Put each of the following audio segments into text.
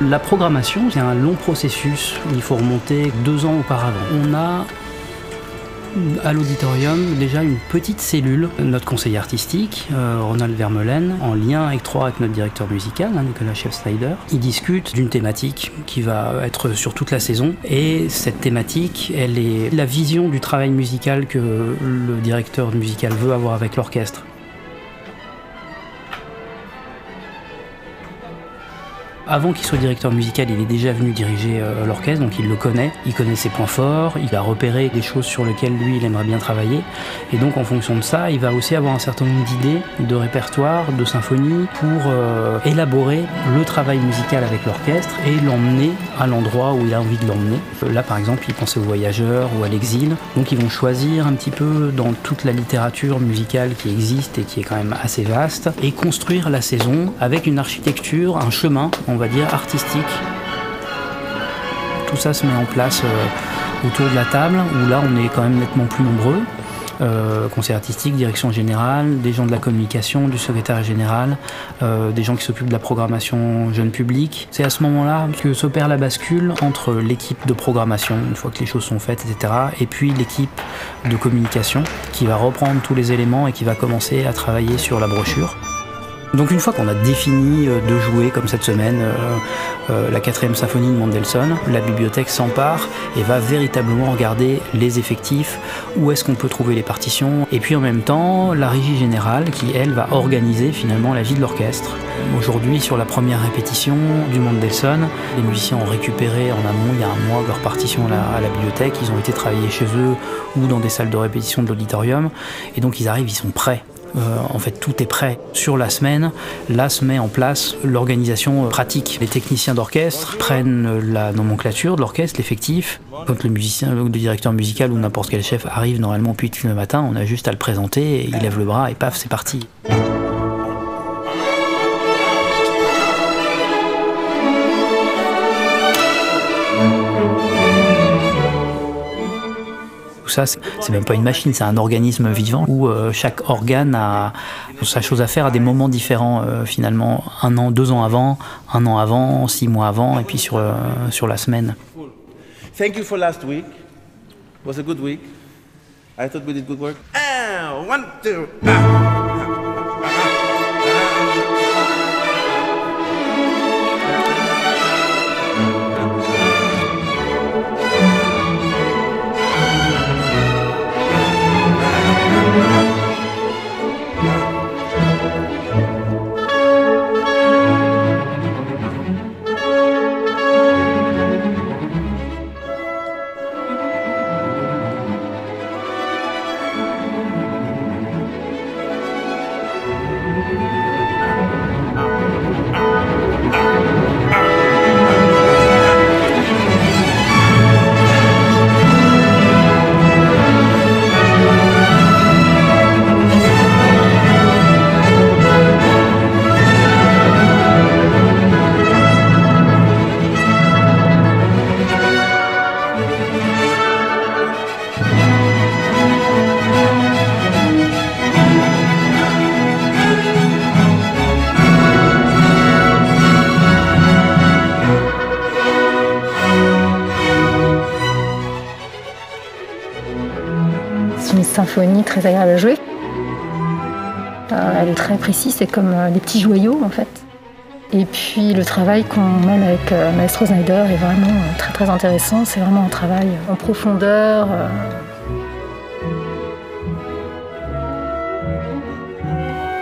La programmation, c'est un long processus. Il faut remonter deux ans auparavant. On a à l'auditorium déjà une petite cellule, notre conseiller artistique, euh, Ronald Vermeulen, en lien étroit avec notre directeur musical, hein, Nicolas Chef-Slider. Il discute d'une thématique qui va être sur toute la saison. Et cette thématique, elle est la vision du travail musical que le directeur musical veut avoir avec l'orchestre. Avant qu'il soit directeur musical, il est déjà venu diriger euh, l'orchestre, donc il le connaît, il connaît ses points forts, il a repéré des choses sur lesquelles lui il aimerait bien travailler. Et donc en fonction de ça, il va aussi avoir un certain nombre d'idées, de répertoires, de symphonies pour euh, élaborer le travail musical avec l'orchestre et l'emmener à l'endroit où il a envie de l'emmener. Là par exemple, il pensait aux voyageurs ou à l'exil. Donc ils vont choisir un petit peu dans toute la littérature musicale qui existe et qui est quand même assez vaste et construire la saison avec une architecture, un chemin, va dire, artistique. Tout ça se met en place euh, autour de la table, où là on est quand même nettement plus nombreux. Euh, conseil artistique, direction générale, des gens de la communication, du secrétaire général, euh, des gens qui s'occupent de la programmation jeune public. C'est à ce moment-là que s'opère la bascule entre l'équipe de programmation, une fois que les choses sont faites, etc., et puis l'équipe de communication qui va reprendre tous les éléments et qui va commencer à travailler sur la brochure. Donc une fois qu'on a défini euh, de jouer, comme cette semaine, euh, euh, la quatrième symphonie de Mendelssohn, la bibliothèque s'empare et va véritablement regarder les effectifs, où est-ce qu'on peut trouver les partitions, et puis en même temps la régie générale qui, elle, va organiser finalement la vie de l'orchestre. Aujourd'hui, sur la première répétition du Mendelssohn, les musiciens ont récupéré en amont, il y a un mois, leur partition à la, à la bibliothèque, ils ont été travailler chez eux ou dans des salles de répétition de l'auditorium, et donc ils arrivent, ils sont prêts euh, en fait, tout est prêt. Sur la semaine, là se met en place l'organisation euh, pratique. Les techniciens d'orchestre prennent euh, la nomenclature de l'orchestre, l'effectif. Quand le musicien, le directeur musical ou n'importe quel chef arrive normalement puis le matin, on a juste à le présenter, il lève le bras et paf, c'est parti. C'est même pas une machine, c'est un organisme vivant où euh, chaque organe a sa chose à faire à des moments différents euh, finalement. Un an, deux ans avant, un an avant, six mois avant, et puis sur, euh, sur la semaine. Thank you for last week. It was a good week. I thought we did good work. And one, two. C'est très précise, c'est comme euh, des petits joyaux en fait. Et puis le travail qu'on mène avec euh, Maestro Snyder est vraiment euh, très très intéressant. C'est vraiment un travail en profondeur. euh,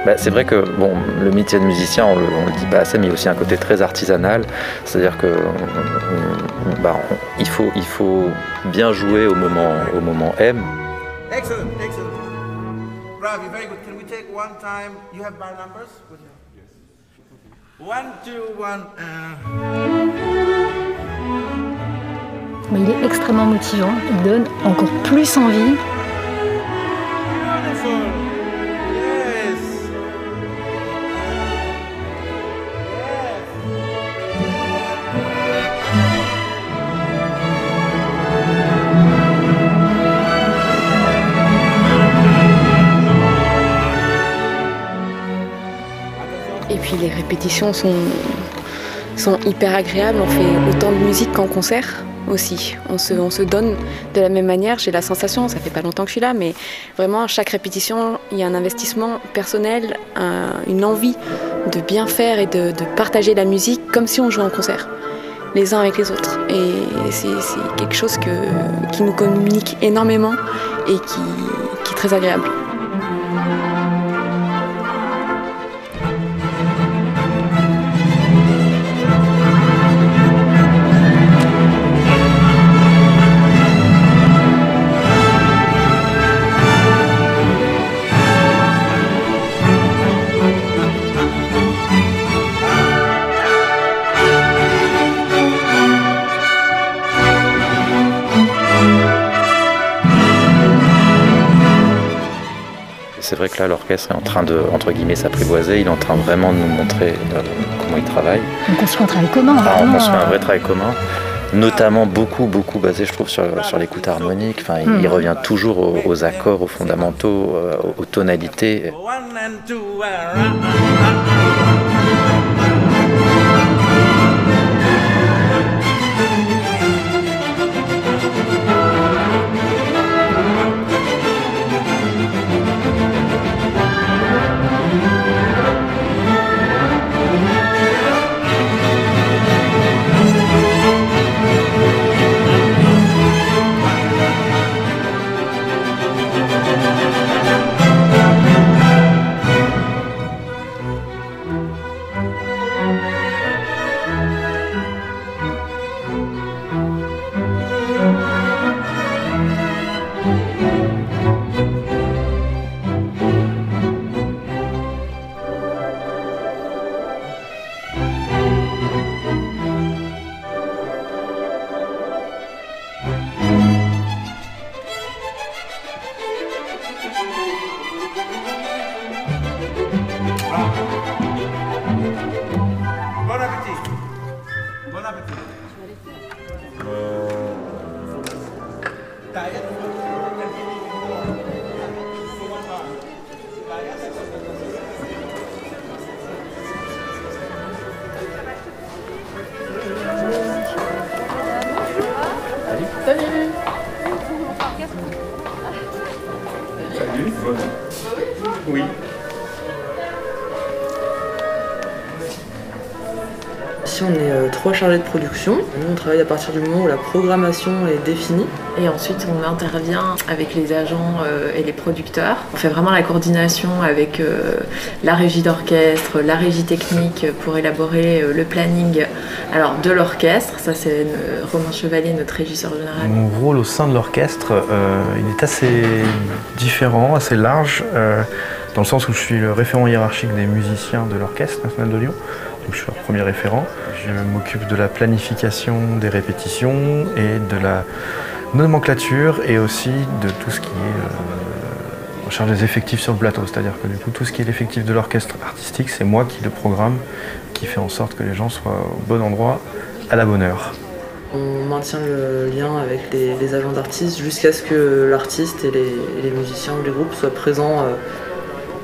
Bah, c'est vrai que bon, le métier de musicien, on le, on le dit pas assez, mais il y a aussi un côté très artisanal. C'est-à-dire que on- on- bah, on- il, faut, il faut bien jouer au moment, au moment M. Excellent, excellent. Ravi, very good. Can we take one time? You have bar numbers? Yes. One, two, one. Uh... mais il est extrêmement motivant. Il donne encore plus envie. Répétitions sont, sont hyper agréables. On fait autant de musique qu'en concert aussi. On se, on se donne de la même manière. J'ai la sensation, ça fait pas longtemps que je suis là, mais vraiment à chaque répétition, il y a un investissement personnel, une envie de bien faire et de, partager la musique comme si on jouait en concert, les uns avec les autres. Et c'est quelque chose que, qui nous communique énormément et qui, qui est très agréable. L'orchestre est en train de, entre guillemets, s'apprivoiser. Il est en train vraiment de nous montrer euh, comment il travaille. On construit un travail commun. Ah, on construit un vrai travail commun notamment beaucoup, beaucoup basé, je trouve, sur, sur l'écoute harmonique. Enfin, il, hmm. revient toujours aux, accords, aux fondamentaux, euh, aux tonalités. Chargé de production. Nous, on travaille à partir du moment où la programmation est définie. Et ensuite, on intervient avec les agents euh, et les producteurs. On fait vraiment la coordination avec euh, la régie d'orchestre, la régie technique pour élaborer euh, le planning alors, de l'orchestre. Ça, c'est Romain Chevalier, notre régisseur général. Mon rôle au sein de l'orchestre, il est assez différent, assez large, dans le sens où je suis le référent hiérarchique des musiciens de l'Orchestre national de Lyon. Je suis leur premier référent. Je m'occupe de la planification des répétitions et de la nomenclature et aussi de tout ce qui est euh, des effectifs sur le plateau. C'est-à-dire que du coup, tout ce qui est l'effectif de l'orchestre artistique, c'est moi qui le programme, qui fait en sorte que les gens soient au bon endroit, à la bonne heure. On maintient le lien avec les, agents d'artistes jusqu'à ce que l'artiste et les, musiciens ou les groupes soient présents euh,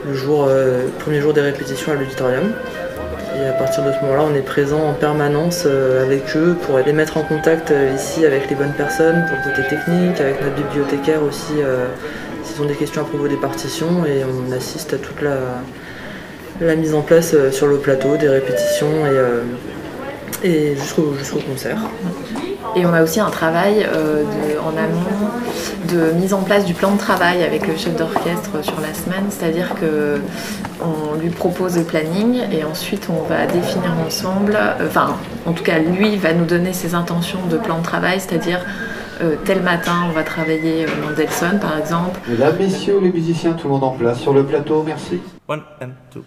le euh, premier jour des répétitions à l'auditorium. Et à partir de ce moment-là, on est présent en permanence euh, avec eux pour les mettre en contact euh, ici avec les bonnes personnes pour le côté technique, avec notre bibliothécaire aussi, euh, s'ils ont des questions à propos des partitions. Et on assiste à toute la, mise en place sur le plateau, des répétitions et, et jusqu'au concert. Et on a aussi un travail en amont de mise en place du plan de travail avec le chef d'orchestre sur la semaine, c'est-à-dire que on lui propose le planning et ensuite on va définir ensemble, euh, enfin en tout cas lui va nous donner ses intentions de plan de travail, c'est-à-dire euh, tel matin on va travailler euh, Mendelssohn par exemple. Mesdames, messieurs, les musiciens, tout le monde en place sur le plateau, merci. One and two,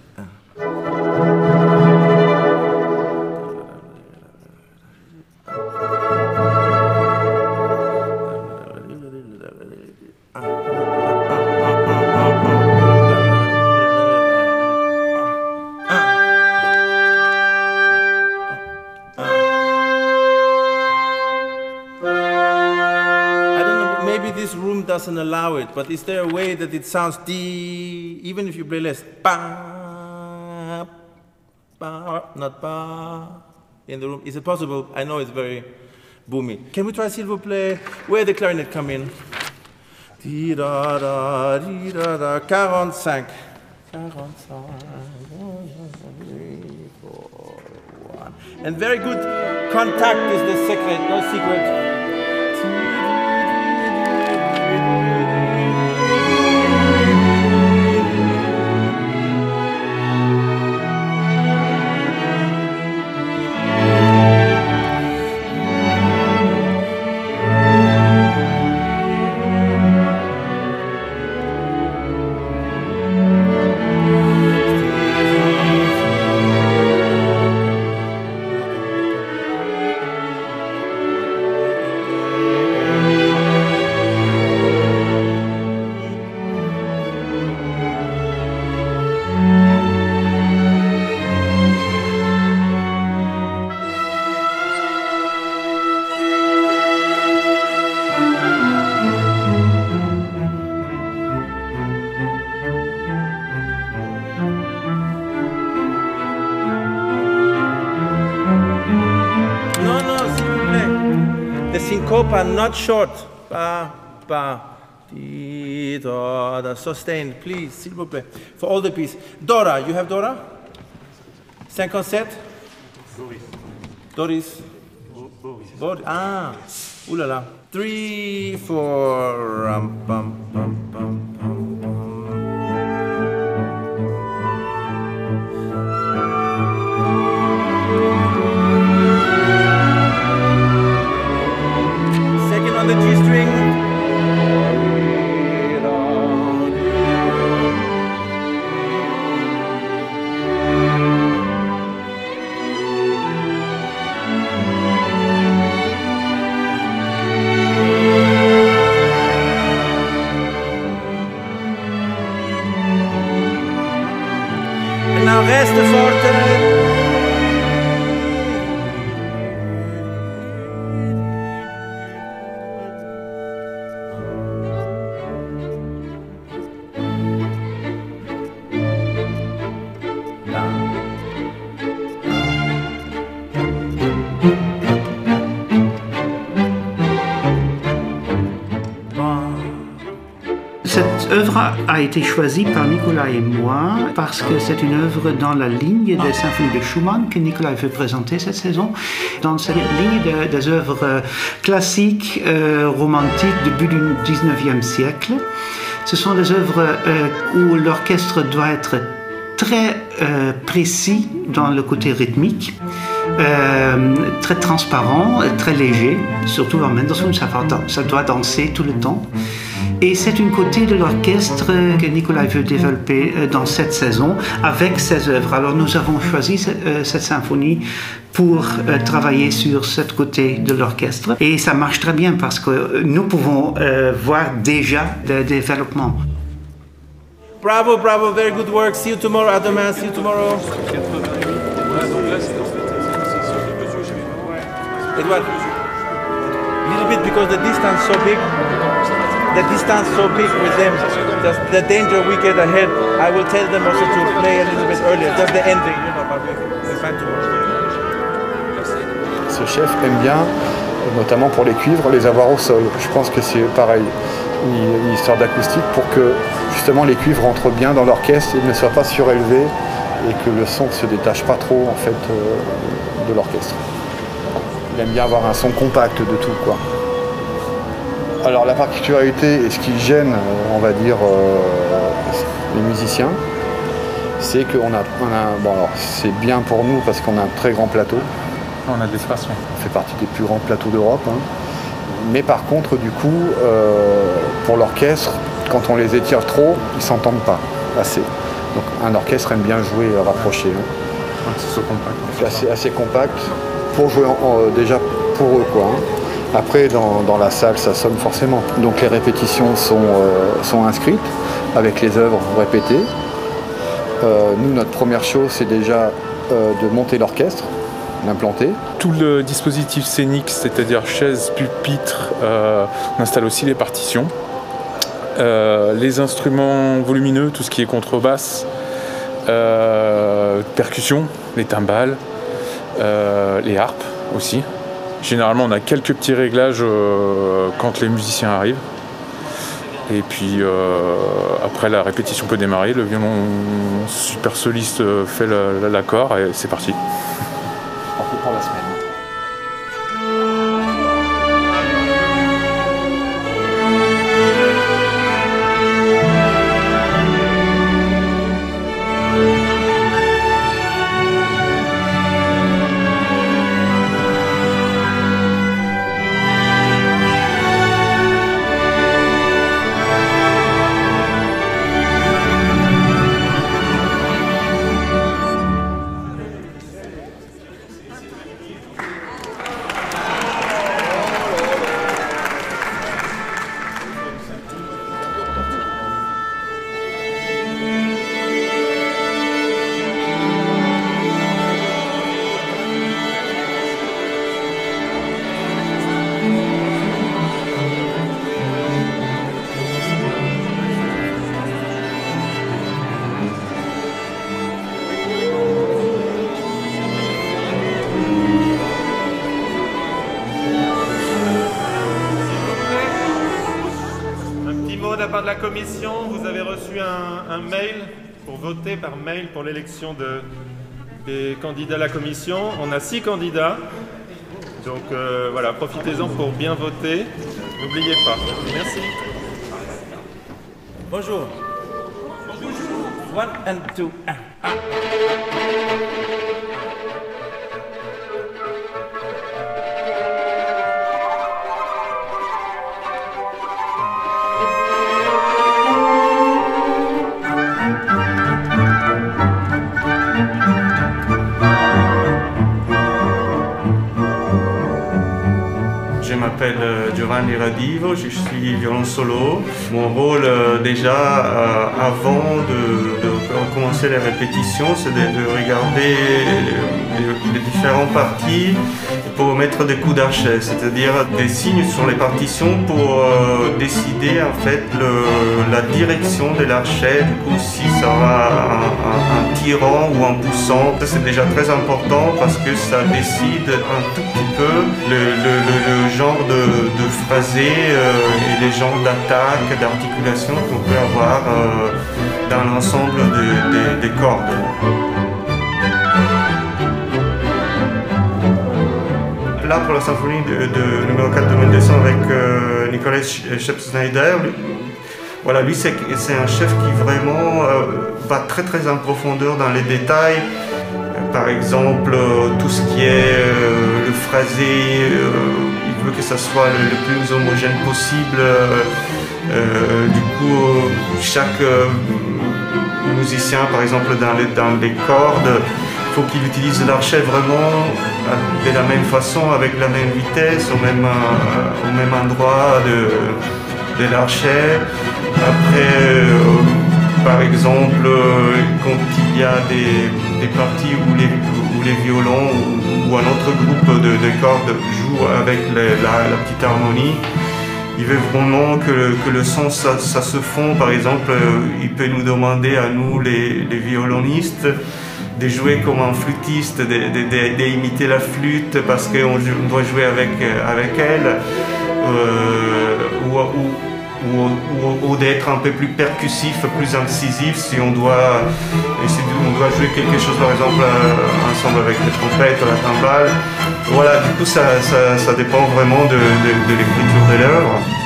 allow it, but is there a way that it sounds D, even if you play less? Ba, ba, not ba, in the room? Is it possible? I know it's very boomy. Can we try, s'il vous plaît, where the clarinet come in? Di da da, di da da, 45. 45. Three, four, one. And very good contact is the secret, no secret. Not short. Ba, ba, di, do, da. Sustained, please, s'il vous plaît. For all the piece. Dora, you have Dora? 57? Doris. Doris. Boris. Ah, ooh la la. Three, four, um, bum, bum. não resta fordern. A été choisi par Nicolas et moi parce que c'est une œuvre dans la ligne des symphonies de Schumann que Nicolas veut présenter cette saison, dans cette ligne des œuvres classiques euh, romantiques début du 19e siècle. Ce sont des œuvres euh, où l'orchestre doit être très euh, précis dans le côté rythmique. Très transparent, très léger, surtout en Mendelssohn, ça, ça doit danser tout le temps. Et c'est une côté de l'orchestre que Nicolas veut développer euh, dans cette saison avec ses œuvres. Alors nous avons choisi euh, cette symphonie pour euh, travailler sur ce côté de l'orchestre. Et ça marche très bien parce que nous pouvons voir déjà le développement. Bravo, bravo, very good work. See you tomorrow, demain, see you tomorrow. Edward, a little bit because the distance so big. the distance so big with them, just the danger we get ahead. I will tell them also to play a little bit earlier, just the ending, you know, but we Ce chef aime bien, notamment pour les cuivres, les avoir au sol. Je pense que c'est pareil, une histoire d'acoustique pour que justement les cuivres entrent bien dans l'orchestre et ne soient pas surélevés et que le son ne se détache pas trop en fait euh, de l'orchestre. Il aime bien avoir un son compact de tout quoi. Alors la particularité et ce qui gêne, euh, on va dire, euh, les musiciens, c'est qu'on a, bon c'est bien pour nous parce qu'on a un très grand plateau. On a de l'espace. On fait partie des plus grands plateaux d'Europe. Hein. Mais par contre, du coup, euh, pour l'orchestre, quand on les étire trop, ils s'entendent pas assez. Donc un orchestre aime bien jouer rapproché. Hein. c'est compact. C'est assez, assez, compact pour jouer déjà pour eux quoi. Hein. Après, dans, la salle, ça sonne forcément. Donc les répétitions sont, euh, sont inscrites avec les œuvres répétées. Euh, nous, notre première chose, c'est déjà euh, de monter l'orchestre, l'implanter. Tout le dispositif scénique, c'est-à-dire chaises, pupitres, on installe aussi les partitions. les instruments volumineux, tout ce qui est contrebasse, percussion, les timbales, les harpes aussi. Généralement, on a quelques petits réglages quand les musiciens arrivent. Et puis après la répétition peut démarrer, le violon super soliste fait l'accord et c'est parti. L'élection de, des candidats à la commission. On a six candidats. Donc euh, voilà, profitez-en pour bien voter. N'oubliez pas. Merci. Bonjour. Bonjour. One and two. Giovanni Radivo, je suis violon solo. Mon rôle euh, déjà euh, avant de, commencer les répétitions, c'est de, regarder les, différentes parties pour mettre des coups d'archet, c'est-à-dire des signes sur les partitions pour euh, décider en fait la direction de l'archet, du coup si ça va un, tirant ou un poussant. c'est déjà très important parce que ça décide un tout petit peu le, genre de phrasé euh, et les genres d'attaque, d'articulation qu'on peut avoir euh, dans l'ensemble des cordes. Là, pour la symphonie de, numéro 4 de Mendelssohn avec euh, Nicolas Schepp-Snyder, voilà, lui c'est un chef qui vraiment va très très en profondeur dans les détails. Par exemple, tout ce qui est le phrasé, que ça soit le, plus homogène possible. Euh, euh, du coup, chaque euh, musicien, par exemple dans les, cordes, il faut qu'il utilise l'archet vraiment de la même façon, avec la même vitesse, au même, au même endroit de, de l'archet. Après, par exemple, quand il y a des, des parties où les, où les violons ou, un autre groupe de, de cordes joue avec la, petite harmonie, il veut vraiment que le, que le son ça, se fond. Par exemple, euh, il peut nous demander à nous, les, les violonistes, de jouer comme un flûtiste, d'imiter la flûte parce qu'on doit jouer avec, avec elle. Euh, ou, ou, d'être un peu plus percussif, plus incisif si on doit, si on doit jouer quelque chose par exemple euh, ensemble avec la trompette, la timbale. Voilà, du coup ça, ça, dépend vraiment de, de l'écriture de l'œuvre.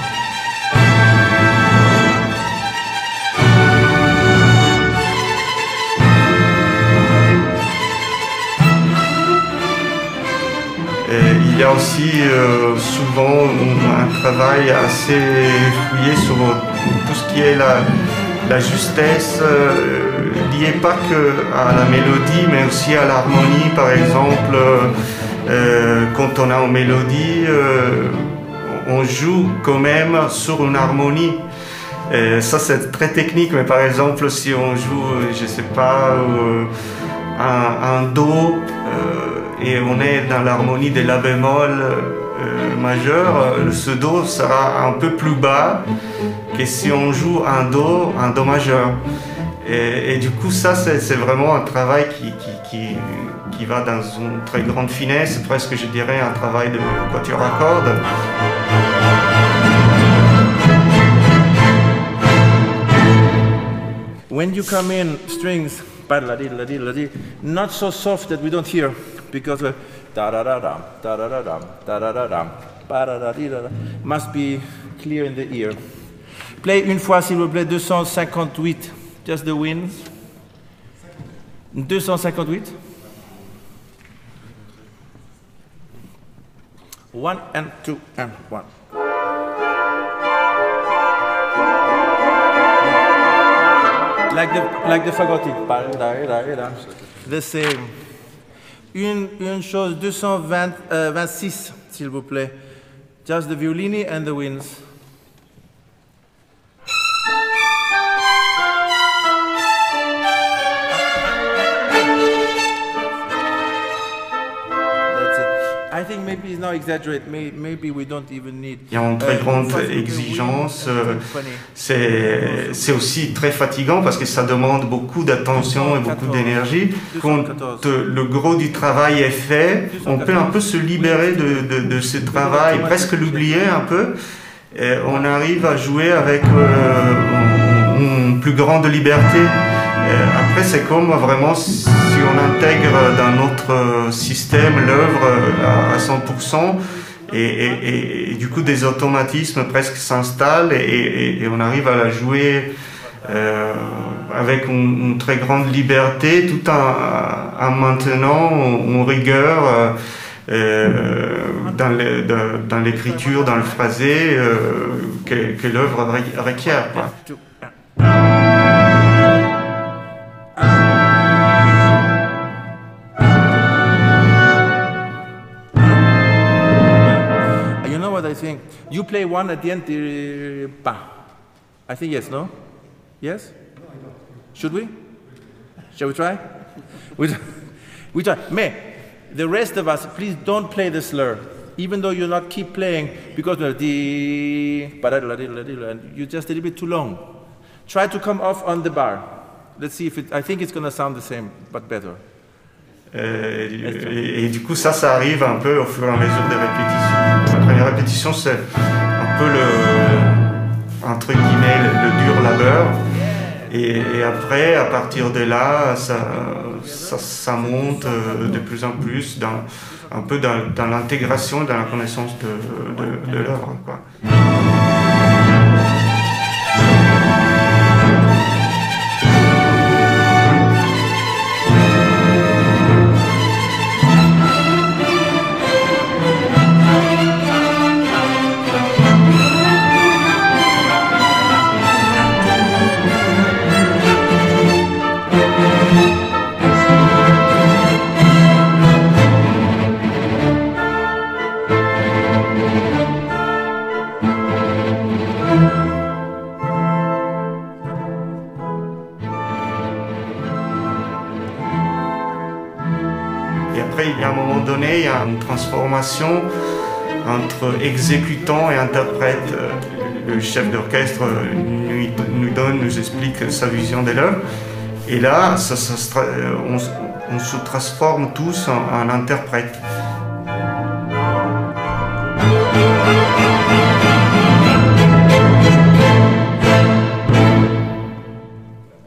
Il y a aussi euh, souvent un travail assez fouillé sur tout ce qui est la, justesse, euh, liée pas que à la mélodie, mais aussi à l'harmonie. Par exemple, euh, quand on a une mélodie, on joue quand même sur une harmonie. Ça, c'est très technique, mais par exemple, si on joue, je sais pas, un, Do, et on est dans l'harmonie des La bémol euh, majeur, ce Do sera un peu plus bas que si on joue un Do, un Do majeur. Et, du coup, ça, c'est vraiment un travail qui, qui, qui va dans une très grande finesse, presque je dirais un travail de quatuor à cordes. When you come in, strings, pedal a diddle a diddle a diddle, not so soft that we don't hear because da da da dam da da da dam da da da da da da da must be clear in the ear. Play une fois s'il vous plaît 258, just the wind. 258. One and two and one. Like the, like the fagotti. The same. Une, une chose, 226, euh, s'il vous plaît. Just the violini and the winds. Il y a une très grande exigence. Euh, c'est aussi très fatigant parce que ça demande beaucoup d'attention et beaucoup d'énergie. Quand le gros du travail est fait, on peut un peu se libérer de, de, ce travail, presque l'oublier un peu. Et on arrive à jouer avec euh, une plus grande liberté. après, c'est comme vraiment on intègre dans notre système l'œuvre à 100%, et, du coup des automatismes presque s'installent et, on arrive à la jouer euh, avec une, très grande liberté tout en, maintenant une rigueur euh, dans l'écriture, dans, le phrasé euh, que l'œuvre requiert. Think you play one at the end. Uh, I think yes, no? Yes? Should we? Shall we try? We, we try. May, the rest of us, please don't play the slur. Even though you not keep playing, because the you're just a little bit too long. Try to come off on the bar. Let's see if it, I think it's going to sound the same, but better. Euh, et, du coup, ça, ça arrive un peu au fur et à mesure des répétitions. La première répétition, c'est un peu le, le, dur labeur. Et, après, à partir de là, ça, ça, monte euh, de plus en plus dans, un peu dans, l'intégration, dans la connaissance de, de l'œuvre. Transformation entre exécutant et interprète. Le chef d'orchestre nous, donne, nous explique sa vision de l'œuvre. Et là, ça, on, se transforme tous en, interprète.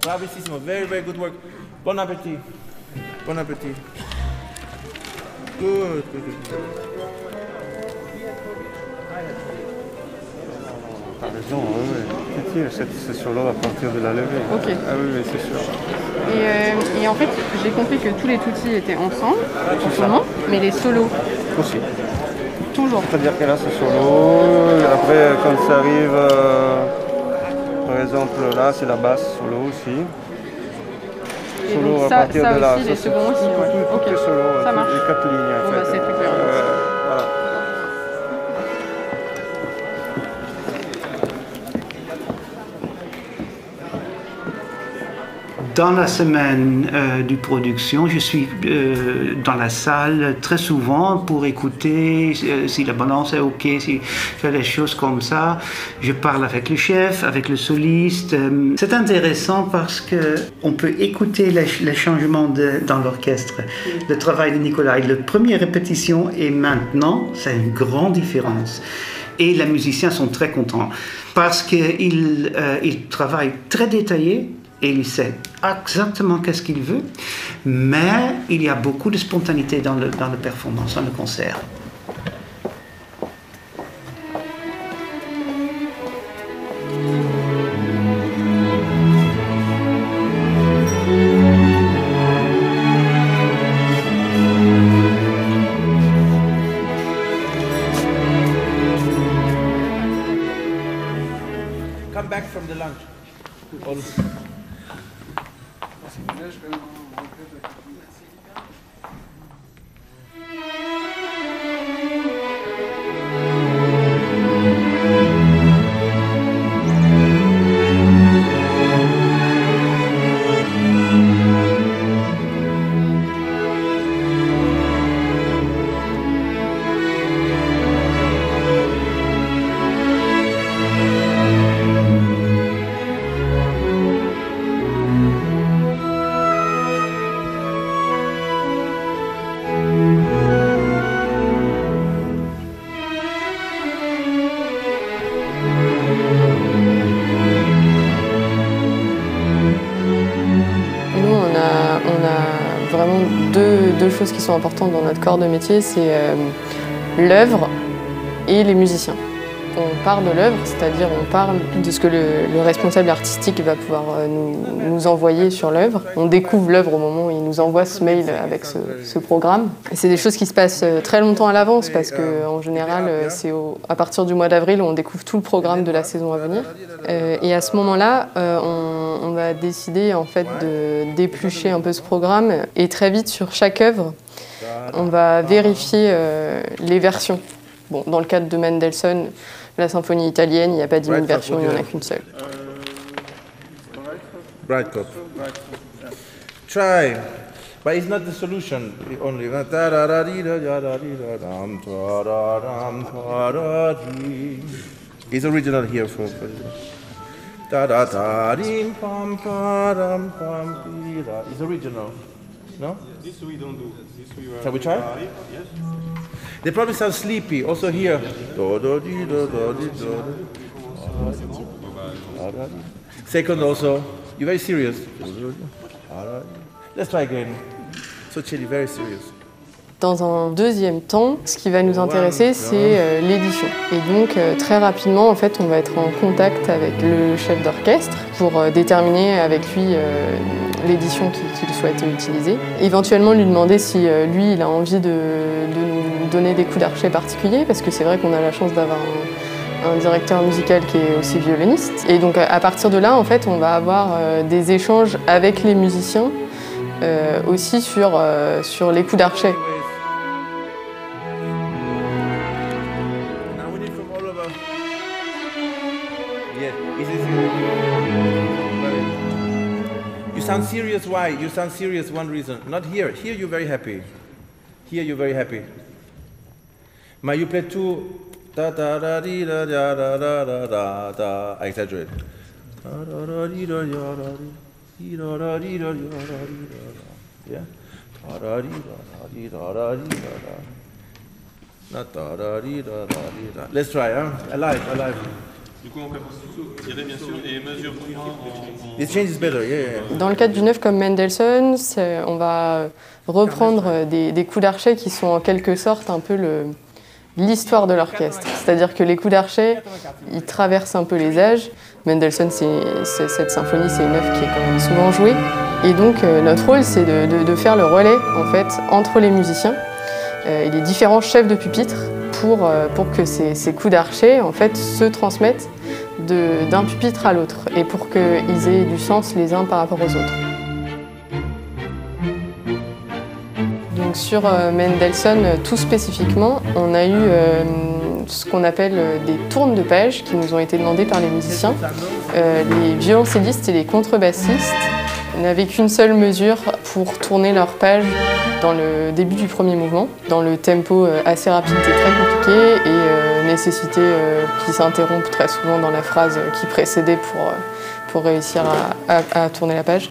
Bravissimo, very, very good work. Bon appétit. Bon appétit. Good, good, good. T'as raison, oui, oui. C'est sur l'eau à partir de la levée. Ok. Ah oui, oui, c'est sûr. Et, euh, et, en fait, j'ai compris que tous les tutti étaient ensemble, en ce moment, mais les solos. Aussi. Toujours. C'est-à-dire que là, c'est solo. Après, quand ça arrive, euh, par exemple, là, c'est la basse solo aussi solo à partir de là. Aussi, les seconds aussi, ouais. tout, solo, les quatre lignes en fait. Bah, c'est très clair. Dans la semaine euh, du production, je suis euh, dans la salle très souvent pour écouter euh, si la balance est OK, si je fais des choses comme ça. Je parle avec le chef, avec le soliste. C'est intéressant parce que on peut écouter les, changements dans l'orchestre. Le travail de Nicolas, la première répétition et maintenant, c'est une grande différence. Et les musiciens sont très contents parce qu'ils euh, il travaillent très détaillé et il sait exactement qu'est-ce qu'il veut, mais il y a beaucoup de spontanéité dans le, dans performance, dans le concert. Nous, choses qui sont importantes dans notre corps de métier, c'est euh, l'œuvre et les musiciens. On part de l'œuvre, c'est-à-dire on parle de ce que le, le responsable artistique va pouvoir euh, nous, envoyer sur l'œuvre. On découvre l'œuvre au moment où il nous envoie ce mail avec ce, ce programme. C'est des choses qui se passent euh, très longtemps à l'avance parce que en général, c'est au- à partir du mois d'avril on découvre tout le programme de la saison à venir. Euh, et à ce moment-là, euh, on, on va décider en fait de d'éplucher un peu ce programme et très vite sur chaque œuvre, on va vérifier euh, les versions. Bon, dans le cadre de Mendelssohn, la symphonie italienne, il n'y a pas dix mille versions, il n'y en a qu'une seule. Try. But it's not the solution only. It's original here for, for. It's original. No? This we don't do. This we Shall we try? Yes. They probably sound sleepy. Also here. Second also. You're very serious. Let's try again. Dans un deuxième temps, ce qui va nous intéresser, c'est euh, l'édition. Et donc, euh, très rapidement, en fait, on va être en contact avec le chef d'orchestre pour euh, déterminer avec lui l'édition qu'il souhaite utiliser. Éventuellement, lui demander si lui, il a envie de, de nous donner des coups d'archet particuliers, parce que c'est vrai qu'on a la chance d'avoir un, un directeur musical qui est aussi violoniste. Et donc, à partir de là, en fait, on va avoir des échanges avec les musiciens aussi sur, euh, sur les coups d'archet. You sound serious. Why? You sound serious. One reason. Not here. Here you're very happy. Here you're very happy. Ma, you play two. Da da da da da da da. I exaggerate. Let's try, hein? Alive, alive. Du en. It changes better, yeah, yeah. Dans le cadre d'une œuvre comme Mendelssohn, on va reprendre des, des coups d'archet qui sont en quelque sorte un peu le- l'histoire de l'orchestre. C'est-à-dire que les coups d'archet, ils traversent un peu les âges. Mendelssohn, cette symphonie, c'est une œuvre qui est souvent jouée. Et donc, euh, notre rôle, c'est de, faire le relais en fait, entre les musiciens euh, et les différents chefs de pupitre pour, euh, que ces, coups d'archet en fait, se transmettent d'un pupitre à l'autre et pour qu'ils aient du sens les uns par rapport aux autres. Sur euh, Mendelssohn, euh, tout spécifiquement, on a eu euh, ce qu'on appelle des tournes de pages qui nous ont été demandées par les musiciens. Les violoncellistes et les contrebassistes n'avaient qu'une seule mesure pour tourner leur page dans le début du premier mouvement, dans le tempo assez rapide et très compliqué et nécessité qui s'interrompt très souvent dans la phrase qui précédait pour, réussir à, tourner la page.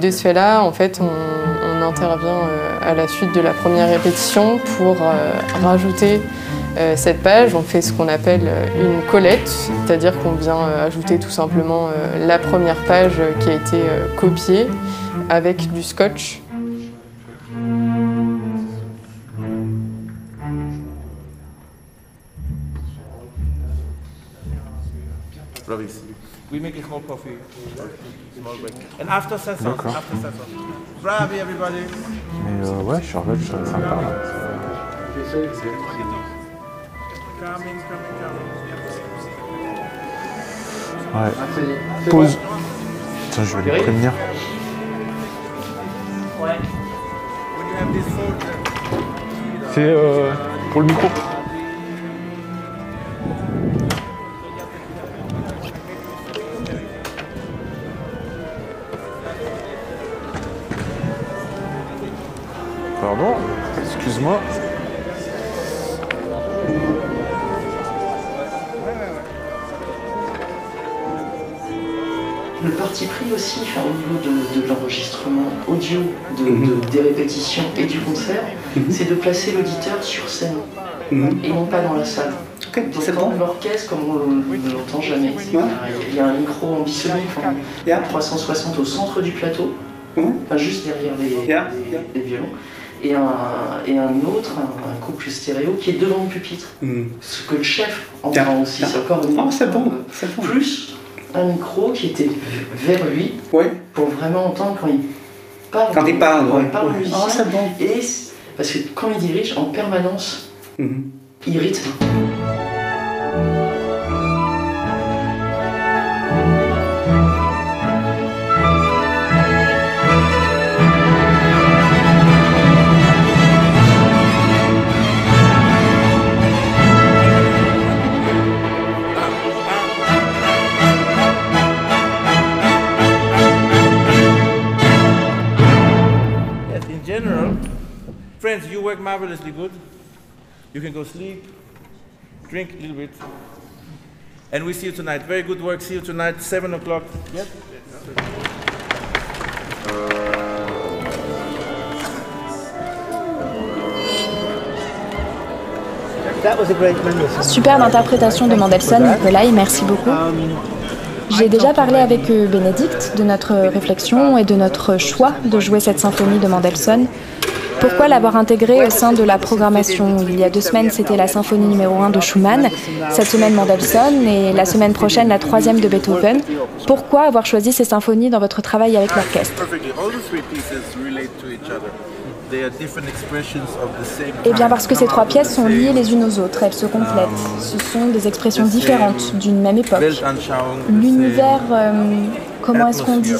De ce fait-là, en fait, on intervient à la suite de la première répétition pour rajouter euh, cette page, on fait ce qu'on appelle euh, une collette, c'est-à-dire qu'on vient euh, ajouter tout simplement la première page qui a été copiée avec du scotch. We make a small coffee, small break. And after session, after session. Bravi everybody. Mais euh, ouais, Charlotte, je serais sympa. Ouais. Pause. Tiens, je vais les prévenir. C'est euh, pour le micro. Et du concert, mhm. c'est de placer l'auditeur sur scène mhm. et non pas dans la salle. Okay, Donc l'orchestre, comme on ne l'entend jamais, il y a un micro en enfin, 360 au centre du plateau, juste derrière les, violons et un, et un autre, un, couple stéréo qui est devant le pupitre. Ce que le chef entend aussi, c'est encore une oh, c'est bon, bon. Plus un micro qui était vers lui pour vraiment entendre quand il parle. Quand il parle, quand il parle musicien, bon. Et parce que quand il dirige en permanence, mhm. il rythme. Friends, you work marvelously good. You can go sleep, drink a little bit. And we see you tonight. Very good work. See you tonight, 7 o'clock. Yes? Superbe interprétation de Mendelssohn, Nikolai, merci beaucoup. J'ai déjà parlé avec Bénédicte de notre réflexion et de notre choix de jouer cette symphonie de Mendelssohn pourquoi l'avoir intégré au sein de la programmation Il y a deux semaines, c'était la symphonie numéro 1 de Schumann, cette semaine Mendelssohn et la semaine prochaine la troisième de Beethoven. Pourquoi avoir choisi ces symphonies dans votre travail avec l'orchestre eh bien parce que ces trois pièces sont liées les unes aux autres, elles se complètent. Ce sont des expressions différentes d'une même époque. L'univers, euh, comment est-ce qu'on dit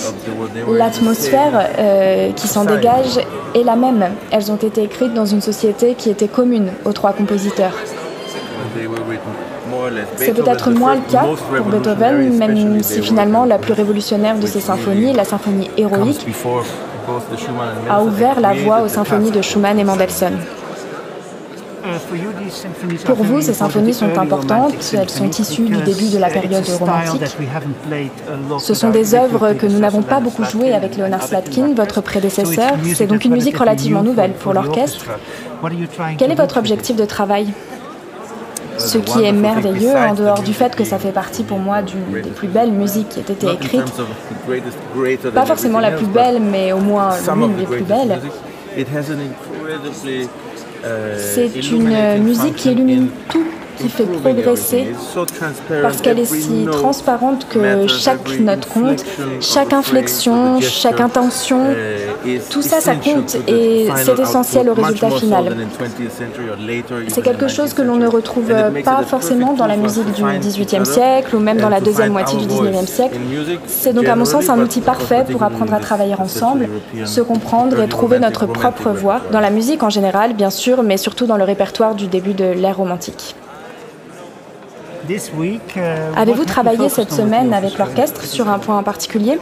L'atmosphère euh, qui s'en dégage est la même. Elles ont été écrites dans une société qui était commune aux trois compositeurs. C'est peut-être moins le cas pour Beethoven, même si finalement la plus révolutionnaire de ses symphonies, la symphonie héroïque, a ouvert la voie aux symphonies de Schumann et Mendelssohn. Pour vous, ces symphonies sont importantes, elles sont issues du début de la période romantique. Ce sont des œuvres que nous n'avons pas beaucoup jouées avec Leonard Slatkin, votre prédécesseur. C'est donc une musique relativement nouvelle pour l'orchestre. Quel est votre objectif de travail? Ce qui est merveilleux, en dehors du fait que ça fait partie pour moi d'une des plus belles musiques qui ait été écrite, pas forcément la plus belle, mais au moins l'une des plus belles, c'est une musique qui illumine tout qui fait progresser parce qu'elle est si transparente que chaque note compte, chaque inflexion, chaque intention, tout ça, ça compte et c'est essentiel au résultat final. C'est quelque chose que l'on ne retrouve pas forcément dans la musique du XVIIIe siècle ou même dans la deuxième moitié du XIXe siècle. C'est donc à mon sens un outil parfait pour apprendre à travailler ensemble, se comprendre et trouver notre propre voix dans la musique en général, bien sûr, mais surtout dans le répertoire du début de l'ère romantique. Uh, Avez-vous travaillé cette semaine avec l'orchestre sur un point en particulier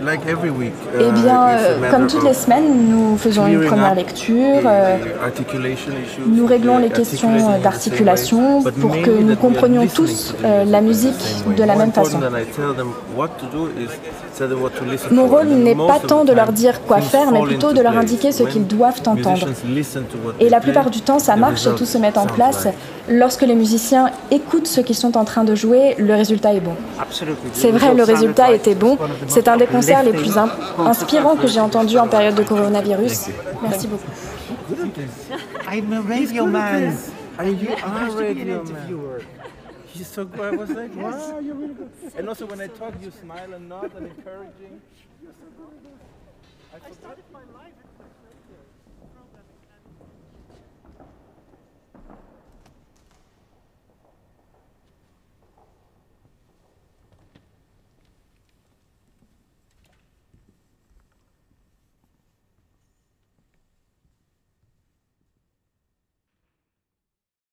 Eh bien, euh, comme toutes les semaines, nous faisons une première lecture, euh, nous réglons les questions d'articulation pour que nous comprenions tous euh, la musique de la même façon. Mon rôle n'est pas tant de leur dire quoi faire, mais plutôt de leur indiquer ce qu'ils doivent entendre. Et la plupart du temps, ça marche et tout se met en place. Lorsque les musiciens écoutent ce qu'ils sont en train de jouer, le résultat est bon. C'est vrai, le résultat était bon. C'est un des concerts les plus inspirants que j'ai entendus en période de coronavirus. Merci beaucoup. I'm a radio man. you are radio man. He's so good. I was like, wow, you're really good. And also when I talk, you smile and nod and encouraging. You're so good. I started my life